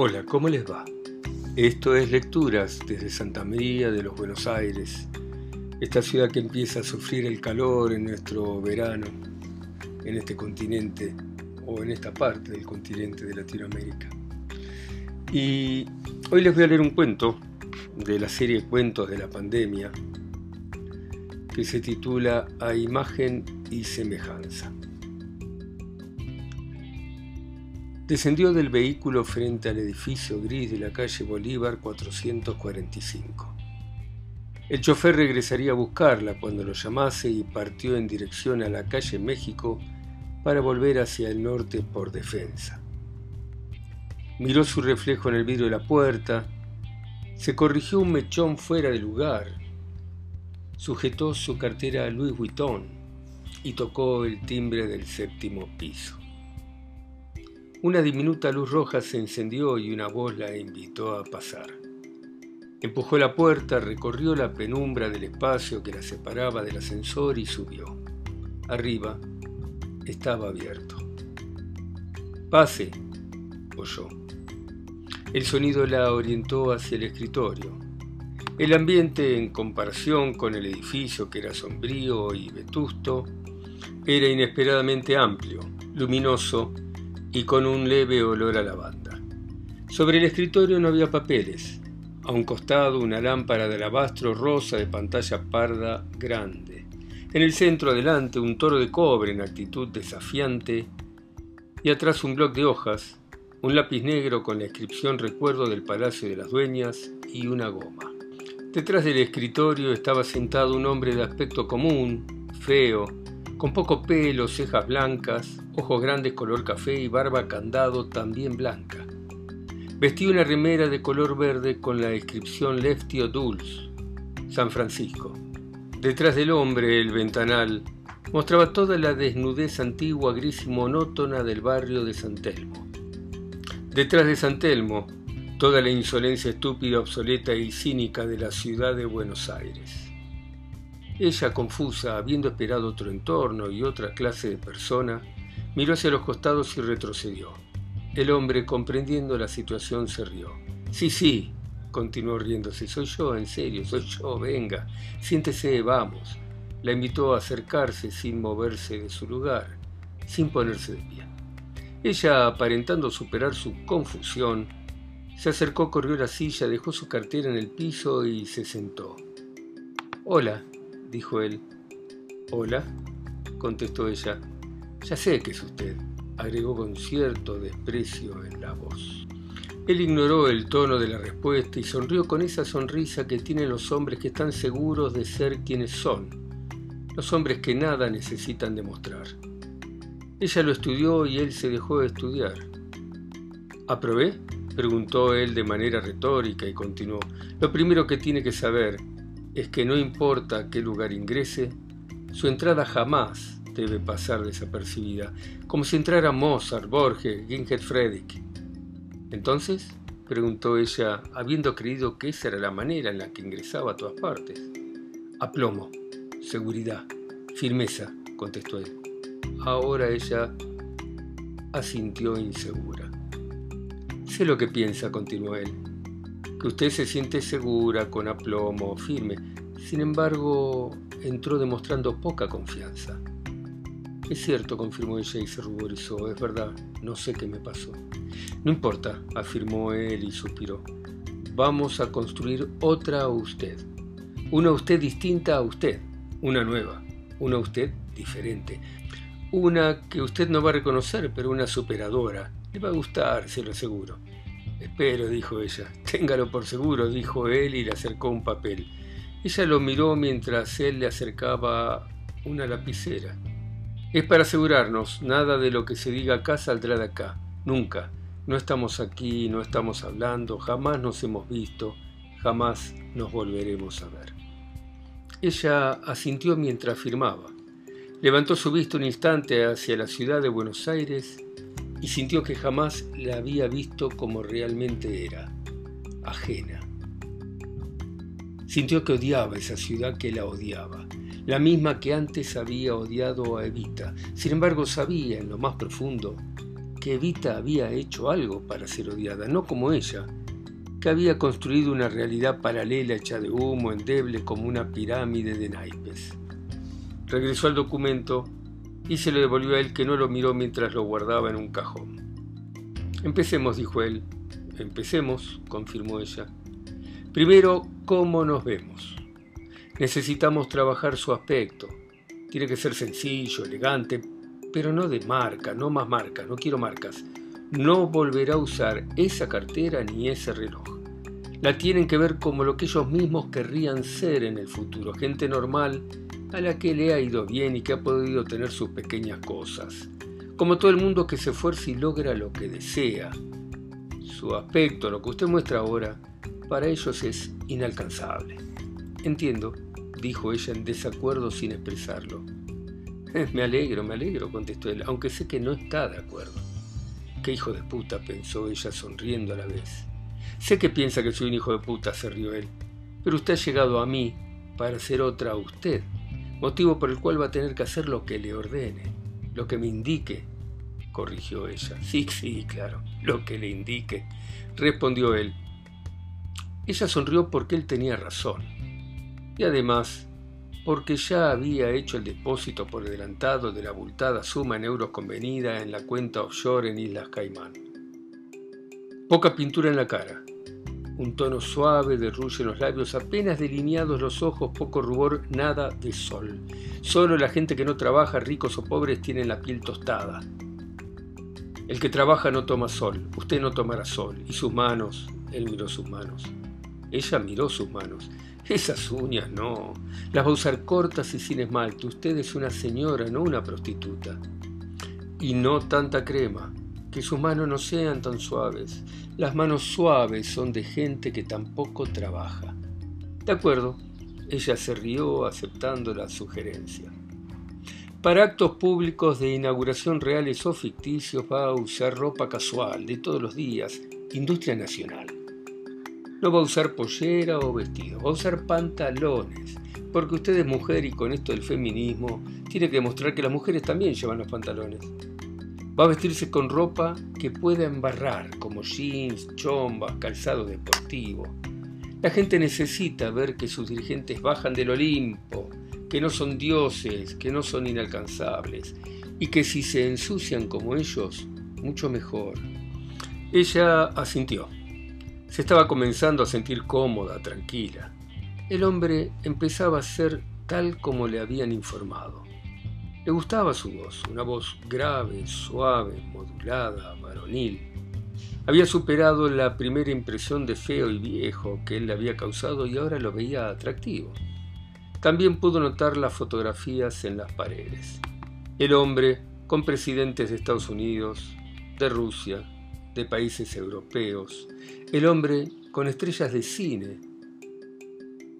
Hola, ¿cómo les va? Esto es Lecturas desde Santa María de los Buenos Aires, esta ciudad que empieza a sufrir el calor en nuestro verano, en este continente o en esta parte del continente de Latinoamérica. Y hoy les voy a leer un cuento de la serie Cuentos de la Pandemia que se titula A Imagen y Semejanza. Descendió del vehículo frente al edificio gris de la calle Bolívar 445. El chofer regresaría a buscarla cuando lo llamase y partió en dirección a la calle México para volver hacia el norte por defensa. Miró su reflejo en el vidrio de la puerta, se corrigió un mechón fuera de lugar, sujetó su cartera Louis Vuitton y tocó el timbre del séptimo piso. Una diminuta luz roja se encendió y una voz la invitó a pasar. Empujó la puerta, recorrió la penumbra del espacio que la separaba del ascensor y subió. Arriba estaba abierto. Pase, oyó. El sonido la orientó hacia el escritorio. El ambiente, en comparación con el edificio que era sombrío y vetusto, era inesperadamente amplio, luminoso y con un leve olor a lavanda. Sobre el escritorio no había papeles. A un costado una lámpara de alabastro rosa de pantalla parda grande. En el centro adelante un toro de cobre en actitud desafiante y atrás un bloc de hojas, un lápiz negro con la inscripción Recuerdo del Palacio de las Dueñas y una goma. Detrás del escritorio estaba sentado un hombre de aspecto común, feo, con poco pelo, cejas blancas, ojos grandes color café y barba candado también blanca. Vestía una remera de color verde con la inscripción Leftio Dulce, San Francisco. Detrás del hombre, el ventanal, mostraba toda la desnudez antigua, gris y monótona del barrio de San Telmo. Detrás de San Telmo, toda la insolencia estúpida, obsoleta y cínica de la ciudad de Buenos Aires. Ella, confusa, habiendo esperado otro entorno y otra clase de persona, miró hacia los costados y retrocedió. El hombre, comprendiendo la situación, se rió. Sí, sí, continuó riéndose, soy yo, en serio, soy yo, venga, siéntese, vamos. La invitó a acercarse sin moverse de su lugar, sin ponerse de pie. Ella, aparentando superar su confusión, se acercó, corrió la silla, dejó su cartera en el piso y se sentó. Hola, dijo él. Hola, contestó ella. Ya sé que es usted, agregó con cierto desprecio en la voz. Él ignoró el tono de la respuesta y sonrió con esa sonrisa que tienen los hombres que están seguros de ser quienes son, los hombres que nada necesitan demostrar. Ella lo estudió y él se dejó de estudiar. ¿Aprobé? preguntó él de manera retórica y continuó. Lo primero que tiene que saber es que no importa a qué lugar ingrese, su entrada jamás debe pasar desapercibida, como si entrara Mozart, Borges, Ginger Friedrich. Entonces, preguntó ella, habiendo creído que esa era la manera en la que ingresaba a todas partes. Aplomo, seguridad, firmeza, contestó él. Ahora ella asintió insegura. Sé lo que piensa, continuó él que usted se siente segura, con aplomo, firme. Sin embargo, entró demostrando poca confianza. Es cierto, confirmó ella y se ruborizó. Es verdad, no sé qué me pasó. No importa, afirmó él y suspiró. Vamos a construir otra usted. Una usted distinta a usted. Una nueva. Una usted diferente. Una que usted no va a reconocer, pero una superadora. Le va a gustar, se lo aseguro. Espero, dijo ella. Téngalo por seguro, dijo él y le acercó un papel. Ella lo miró mientras él le acercaba una lapicera. Es para asegurarnos, nada de lo que se diga acá saldrá de acá. Nunca. No estamos aquí, no estamos hablando, jamás nos hemos visto, jamás nos volveremos a ver. Ella asintió mientras firmaba. Levantó su vista un instante hacia la ciudad de Buenos Aires y sintió que jamás la había visto como realmente era, ajena. Sintió que odiaba esa ciudad que la odiaba, la misma que antes había odiado a Evita. Sin embargo, sabía en lo más profundo que Evita había hecho algo para ser odiada, no como ella, que había construido una realidad paralela hecha de humo, endeble como una pirámide de naipes. Regresó al documento y se lo devolvió a él que no lo miró mientras lo guardaba en un cajón. Empecemos, dijo él. Empecemos, confirmó ella. Primero, ¿cómo nos vemos? Necesitamos trabajar su aspecto. Tiene que ser sencillo, elegante, pero no de marca, no más marcas, no quiero marcas. No volverá a usar esa cartera ni ese reloj. La tienen que ver como lo que ellos mismos querrían ser en el futuro, gente normal a la que le ha ido bien y que ha podido tener sus pequeñas cosas. Como todo el mundo que se esfuerza y logra lo que desea. Su aspecto, lo que usted muestra ahora, para ellos es inalcanzable. Entiendo, dijo ella en desacuerdo sin expresarlo. Me alegro, me alegro, contestó él, aunque sé que no está de acuerdo. Qué hijo de puta, pensó ella sonriendo a la vez. Sé que piensa que soy un hijo de puta, se rió él, pero usted ha llegado a mí para ser otra a usted, motivo por el cual va a tener que hacer lo que le ordene, lo que me indique, corrigió ella. Sí, sí, claro, lo que le indique, respondió él. Ella sonrió porque él tenía razón. Y además, porque ya había hecho el depósito por adelantado de la abultada suma en euros convenida en la cuenta offshore en Islas Caimán. Poca pintura en la cara, un tono suave de ruge en los labios, apenas delineados los ojos, poco rubor, nada de sol. Solo la gente que no trabaja, ricos o pobres, tiene la piel tostada. El que trabaja no toma sol, usted no tomará sol, y sus manos, él miró sus manos. Ella miró sus manos. Esas uñas no. Las va a usar cortas y sin esmalte. Usted es una señora, no una prostituta. Y no tanta crema. Que sus manos no sean tan suaves. Las manos suaves son de gente que tampoco trabaja. De acuerdo. Ella se rió aceptando la sugerencia. Para actos públicos de inauguración reales o ficticios va a usar ropa casual de todos los días, industria nacional. No va a usar pollera o vestido, va a usar pantalones, porque usted es mujer y con esto del feminismo tiene que demostrar que las mujeres también llevan los pantalones. Va a vestirse con ropa que pueda embarrar, como jeans, chombas, calzado deportivo. La gente necesita ver que sus dirigentes bajan del Olimpo, que no son dioses, que no son inalcanzables, y que si se ensucian como ellos, mucho mejor. Ella asintió. Se estaba comenzando a sentir cómoda, tranquila. El hombre empezaba a ser tal como le habían informado. Le gustaba su voz, una voz grave, suave, modulada, varonil. Había superado la primera impresión de feo y viejo que él le había causado y ahora lo veía atractivo. También pudo notar las fotografías en las paredes. El hombre con presidentes de Estados Unidos, de Rusia, de países europeos, el hombre con estrellas de cine,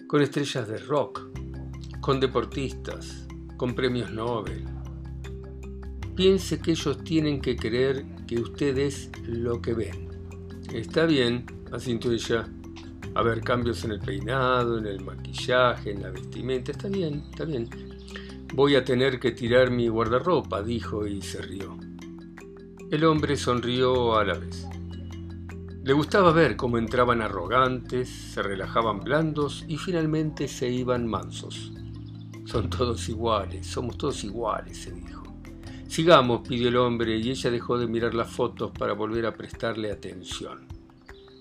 con estrellas de rock, con deportistas, con premios Nobel. Piense que ellos tienen que creer que usted es lo que ven. Está bien, asintió ella. A ver, cambios en el peinado, en el maquillaje, en la vestimenta. Está bien, está bien. Voy a tener que tirar mi guardarropa, dijo y se rió. El hombre sonrió a la vez. Le gustaba ver cómo entraban arrogantes, se relajaban blandos y finalmente se iban mansos. Son todos iguales, somos todos iguales, se dijo. Sigamos, pidió el hombre, y ella dejó de mirar las fotos para volver a prestarle atención.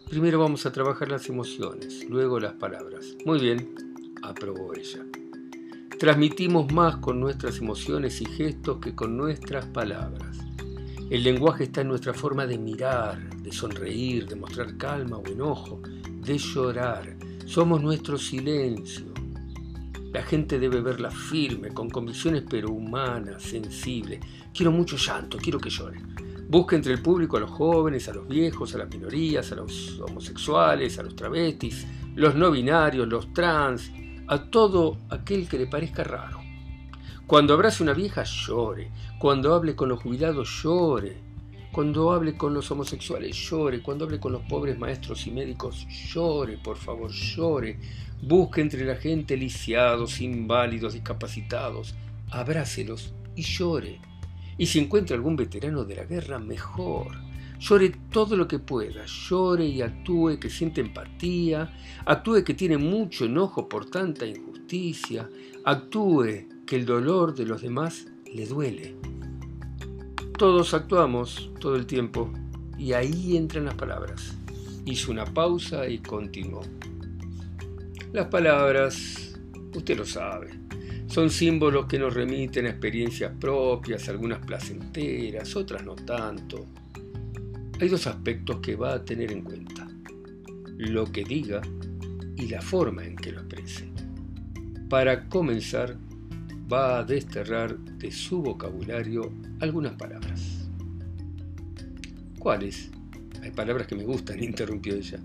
Primero vamos a trabajar las emociones, luego las palabras. Muy bien, aprobó ella. Transmitimos más con nuestras emociones y gestos que con nuestras palabras. El lenguaje está en nuestra forma de mirar, de sonreír, de mostrar calma o enojo, de llorar. Somos nuestro silencio. La gente debe verla firme, con convicciones pero humana, sensible. Quiero mucho llanto, quiero que llore. Busque entre el público a los jóvenes, a los viejos, a las minorías, a los homosexuales, a los travestis, los no binarios, los trans, a todo aquel que le parezca raro. Cuando abrace una vieja, llore. Cuando hable con los jubilados, llore. Cuando hable con los homosexuales, llore. Cuando hable con los pobres maestros y médicos, llore, por favor, llore. Busque entre la gente lisiados, inválidos, discapacitados. Abrácelos y llore. Y si encuentra algún veterano de la guerra, mejor. Llore todo lo que pueda, llore y actúe que siente empatía, actúe que tiene mucho enojo por tanta injusticia, actúe que el dolor de los demás le duele. Todos actuamos todo el tiempo y ahí entran las palabras. Hizo una pausa y continuó. Las palabras, usted lo sabe, son símbolos que nos remiten a experiencias propias, algunas placenteras, otras no tanto. Hay dos aspectos que va a tener en cuenta. Lo que diga y la forma en que lo exprese. Para comenzar, va a desterrar de su vocabulario algunas palabras. ¿Cuáles? Hay palabras que me gustan, interrumpió ella.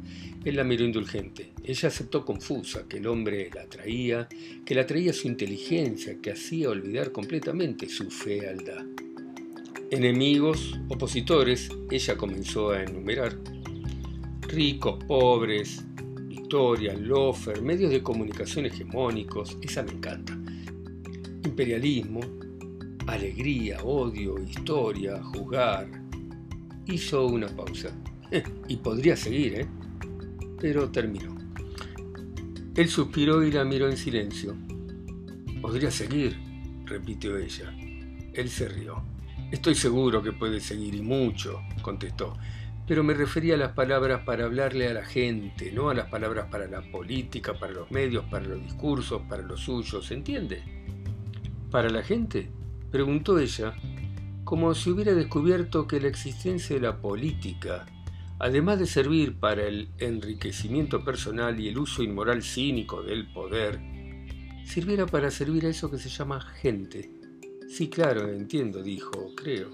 Él la miró indulgente. Ella aceptó confusa que el hombre la atraía, que la atraía su inteligencia, que hacía olvidar completamente su fealdad. Enemigos, opositores, ella comenzó a enumerar. Ricos, pobres, Victoria, Lofer, medios de comunicación hegemónicos, esa me encanta. Imperialismo, alegría, odio, historia, juzgar. Hizo una pausa. y podría seguir, ¿eh? Pero terminó. Él suspiró y la miró en silencio. Podría seguir, repitió ella. Él se rió. Estoy seguro que puede seguir y mucho, contestó. Pero me refería a las palabras para hablarle a la gente, no a las palabras para la política, para los medios, para los discursos, para los suyos, ¿entiende? ¿Para la gente? preguntó ella, como si hubiera descubierto que la existencia de la política además de servir para el enriquecimiento personal y el uso inmoral cínico del poder, sirviera para servir a eso que se llama gente. Sí, claro, entiendo, dijo, creo.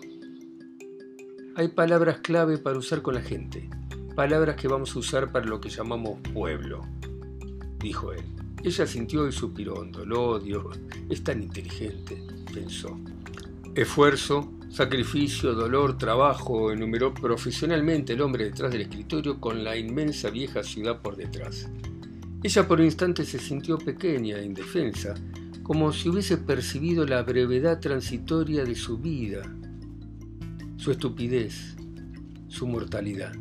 Hay palabras clave para usar con la gente, palabras que vamos a usar para lo que llamamos pueblo, dijo él. Ella sintió y suspiró hondo. Lo odio, es tan inteligente, pensó. Esfuerzo, Sacrificio, dolor, trabajo, enumeró profesionalmente el hombre detrás del escritorio con la inmensa vieja ciudad por detrás. Ella por un instante se sintió pequeña, e indefensa, como si hubiese percibido la brevedad transitoria de su vida, su estupidez, su mortalidad.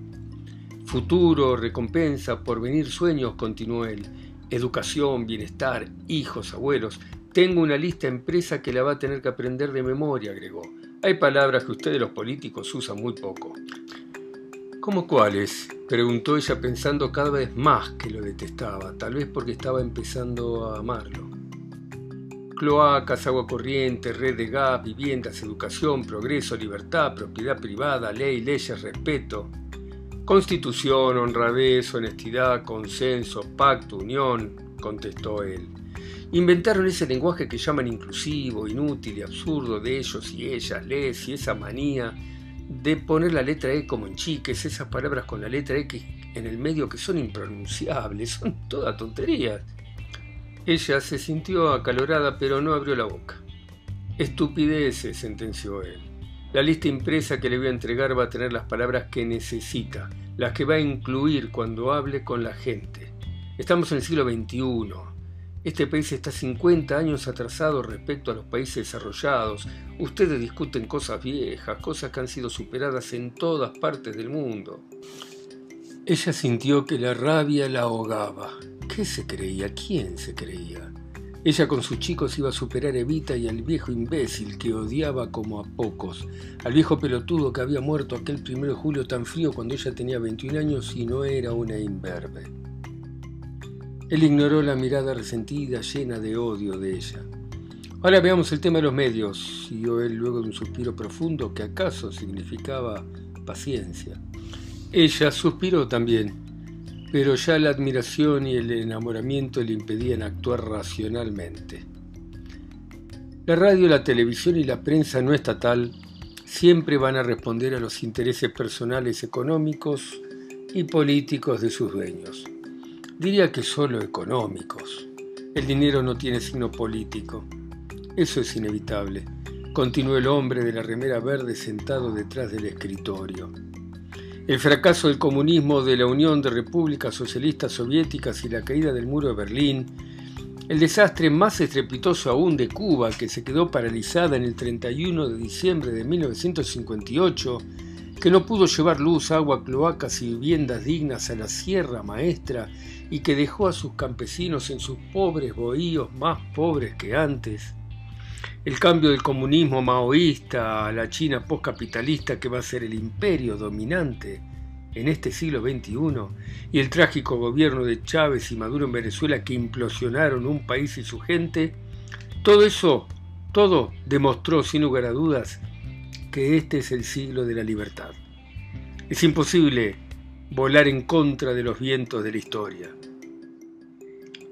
Futuro, recompensa, porvenir, sueños, continuó él. Educación, bienestar, hijos, abuelos. Tengo una lista empresa que la va a tener que aprender de memoria, agregó. Hay palabras que ustedes los políticos usan muy poco. ¿Cómo cuáles? preguntó ella pensando cada vez más que lo detestaba, tal vez porque estaba empezando a amarlo. Cloacas, agua corriente, red de gas, viviendas, educación, progreso, libertad, propiedad privada, ley, leyes, respeto. Constitución, honradez, honestidad, consenso, pacto, unión, contestó él. Inventaron ese lenguaje que llaman inclusivo, inútil y absurdo de ellos y ellas, les y esa manía de poner la letra E como en chiques, esas palabras con la letra X en el medio que son impronunciables, son toda tonterías. Ella se sintió acalorada pero no abrió la boca. Estupideces, sentenció él. La lista impresa que le voy a entregar va a tener las palabras que necesita, las que va a incluir cuando hable con la gente. Estamos en el siglo XXI. Este país está 50 años atrasado respecto a los países desarrollados. Ustedes discuten cosas viejas, cosas que han sido superadas en todas partes del mundo. Ella sintió que la rabia la ahogaba. ¿Qué se creía? ¿Quién se creía? Ella con sus chicos iba a superar a Evita y al viejo imbécil que odiaba como a pocos, al viejo pelotudo que había muerto aquel primero de julio tan frío cuando ella tenía 21 años y no era una imberbe. Él ignoró la mirada resentida, llena de odio de ella. Ahora veamos el tema de los medios, siguió él luego de un suspiro profundo que acaso significaba paciencia. Ella suspiró también, pero ya la admiración y el enamoramiento le impedían actuar racionalmente. La radio, la televisión y la prensa no estatal siempre van a responder a los intereses personales económicos y políticos de sus dueños. Diría que solo económicos. El dinero no tiene signo político. Eso es inevitable. Continuó el hombre de la remera verde sentado detrás del escritorio. El fracaso del comunismo, de la Unión de Repúblicas Socialistas Soviéticas y la caída del muro de Berlín El desastre más estrepitoso aún de Cuba, que se quedó paralizada en el 31 de diciembre de 1958, que no pudo llevar luz, agua, cloacas y viviendas dignas a la Sierra Maestra y que dejó a sus campesinos en sus pobres bohíos más pobres que antes. El cambio del comunismo maoísta a la China postcapitalista que va a ser el imperio dominante en este siglo XXI y el trágico gobierno de Chávez y Maduro en Venezuela que implosionaron un país y su gente, todo eso, todo demostró sin lugar a dudas que este es el siglo de la libertad. Es imposible volar en contra de los vientos de la historia.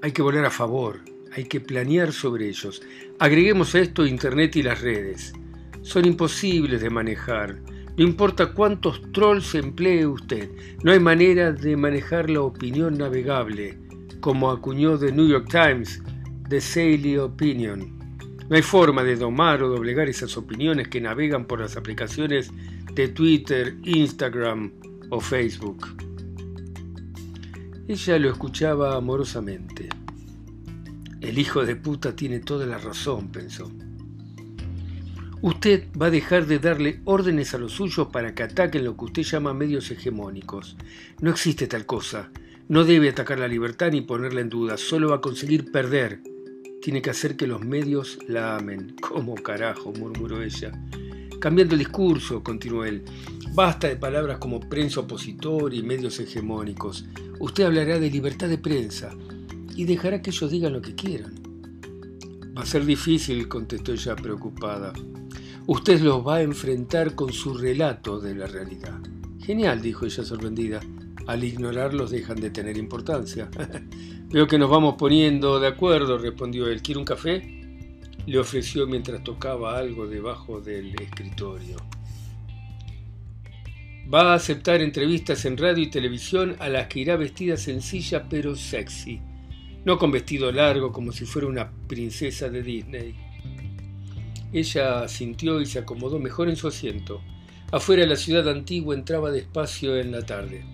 Hay que volar a favor, hay que planear sobre ellos. Agreguemos a esto Internet y las redes. Son imposibles de manejar, no importa cuántos trolls emplee usted, no hay manera de manejar la opinión navegable, como acuñó The New York Times, The Saily Opinion. No hay forma de domar o doblegar esas opiniones que navegan por las aplicaciones de Twitter, Instagram o Facebook. Ella lo escuchaba amorosamente. El hijo de puta tiene toda la razón, pensó. Usted va a dejar de darle órdenes a los suyos para que ataquen lo que usted llama medios hegemónicos. No existe tal cosa. No debe atacar la libertad ni ponerla en duda. Solo va a conseguir perder. Tiene que hacer que los medios la amen. ¿Cómo carajo? murmuró ella. Cambiando el discurso, continuó él. Basta de palabras como prensa opositor y medios hegemónicos. Usted hablará de libertad de prensa y dejará que ellos digan lo que quieran. Va a ser difícil, contestó ella preocupada. Usted los va a enfrentar con su relato de la realidad. Genial, dijo ella sorprendida. Al ignorarlos dejan de tener importancia. Veo que nos vamos poniendo de acuerdo, respondió él. ¿Quiere un café? Le ofreció mientras tocaba algo debajo del escritorio. Va a aceptar entrevistas en radio y televisión a las que irá vestida sencilla pero sexy, no con vestido largo como si fuera una princesa de Disney. Ella sintió y se acomodó mejor en su asiento. Afuera la ciudad antigua entraba despacio en la tarde.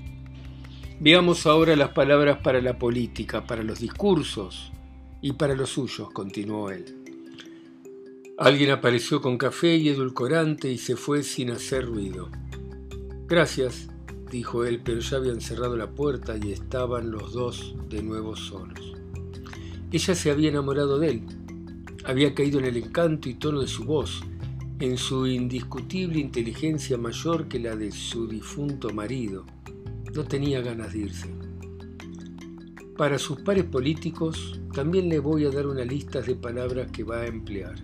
Veamos ahora las palabras para la política, para los discursos y para los suyos, continuó él. Alguien apareció con café y edulcorante y se fue sin hacer ruido. Gracias, dijo él, pero ya habían cerrado la puerta y estaban los dos de nuevo solos. Ella se había enamorado de él, había caído en el encanto y tono de su voz, en su indiscutible inteligencia mayor que la de su difunto marido. No tenía ganas de irse. Para sus pares políticos también le voy a dar una lista de palabras que va a emplear.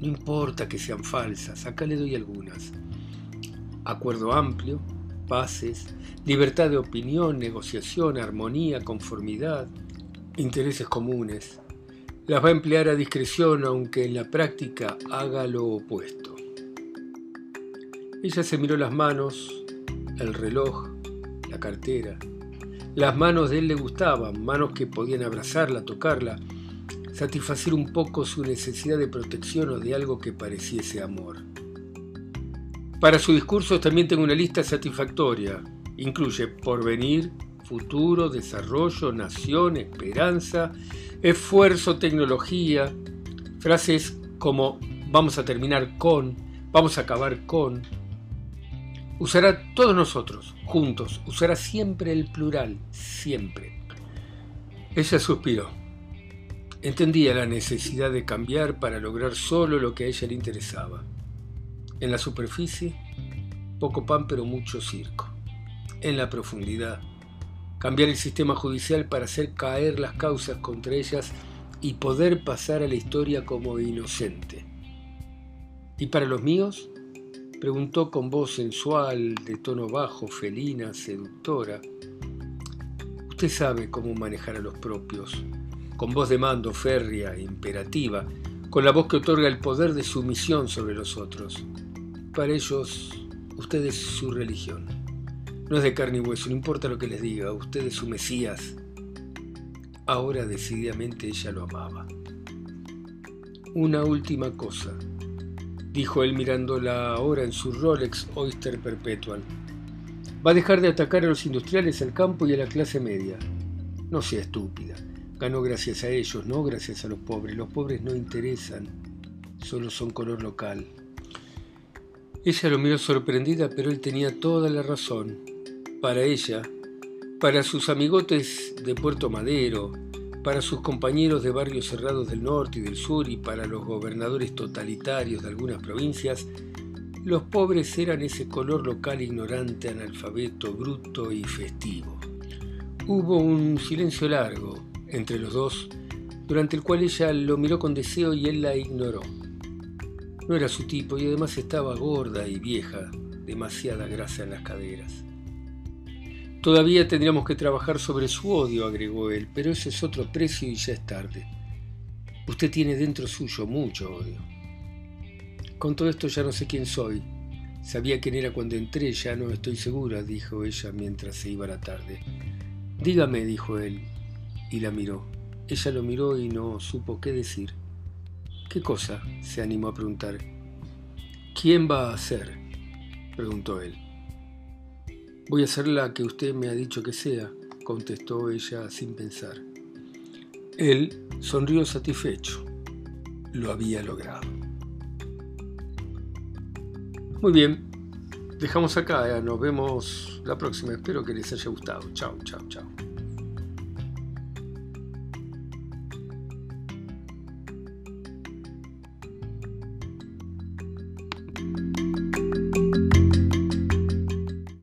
No importa que sean falsas, acá le doy algunas. Acuerdo amplio, paces, libertad de opinión, negociación, armonía, conformidad, intereses comunes, las va a emplear a discreción aunque en la práctica haga lo opuesto. Ella se miró las manos, el reloj, la cartera. Las manos de él le gustaban, manos que podían abrazarla, tocarla, satisfacer un poco su necesidad de protección o de algo que pareciese amor. Para su discurso también tengo una lista satisfactoria. Incluye porvenir, futuro, desarrollo, nación, esperanza, esfuerzo, tecnología, frases como vamos a terminar con, vamos a acabar con. Usará todos nosotros, juntos, usará siempre el plural, siempre. Ella suspiró. Entendía la necesidad de cambiar para lograr solo lo que a ella le interesaba. En la superficie, poco pan pero mucho circo. En la profundidad, cambiar el sistema judicial para hacer caer las causas contra ellas y poder pasar a la historia como inocente. ¿Y para los míos? preguntó con voz sensual, de tono bajo, felina, seductora. Usted sabe cómo manejar a los propios, con voz de mando férrea, imperativa, con la voz que otorga el poder de sumisión sobre los otros. Para ellos, usted es su religión. No es de carne y hueso, no importa lo que les diga, usted es su Mesías. Ahora decididamente ella lo amaba. Una última cosa, dijo él mirándola ahora en su Rolex Oyster Perpetual. Va a dejar de atacar a los industriales, al campo y a la clase media. No sea estúpida. Ganó gracias a ellos, no gracias a los pobres. Los pobres no interesan, solo son color local. Ella lo miró sorprendida, pero él tenía toda la razón. Para ella, para sus amigotes de Puerto Madero, para sus compañeros de barrios cerrados del norte y del sur y para los gobernadores totalitarios de algunas provincias, los pobres eran ese color local ignorante, analfabeto, bruto y festivo. Hubo un silencio largo entre los dos, durante el cual ella lo miró con deseo y él la ignoró. No era su tipo y además estaba gorda y vieja, demasiada grasa en las caderas. Todavía tendríamos que trabajar sobre su odio, agregó él, pero ese es otro precio y ya es tarde. Usted tiene dentro suyo mucho odio. Con todo esto ya no sé quién soy. Sabía quién era cuando entré, ya no estoy segura, dijo ella mientras se iba la tarde. Dígame, dijo él, y la miró. Ella lo miró y no supo qué decir. ¿Qué cosa? se animó a preguntar. ¿Quién va a ser? preguntó él. Voy a ser la que usted me ha dicho que sea, contestó ella sin pensar. Él sonrió satisfecho. Lo había logrado. Muy bien, dejamos acá, nos vemos la próxima. Espero que les haya gustado. Chao, chao, chao.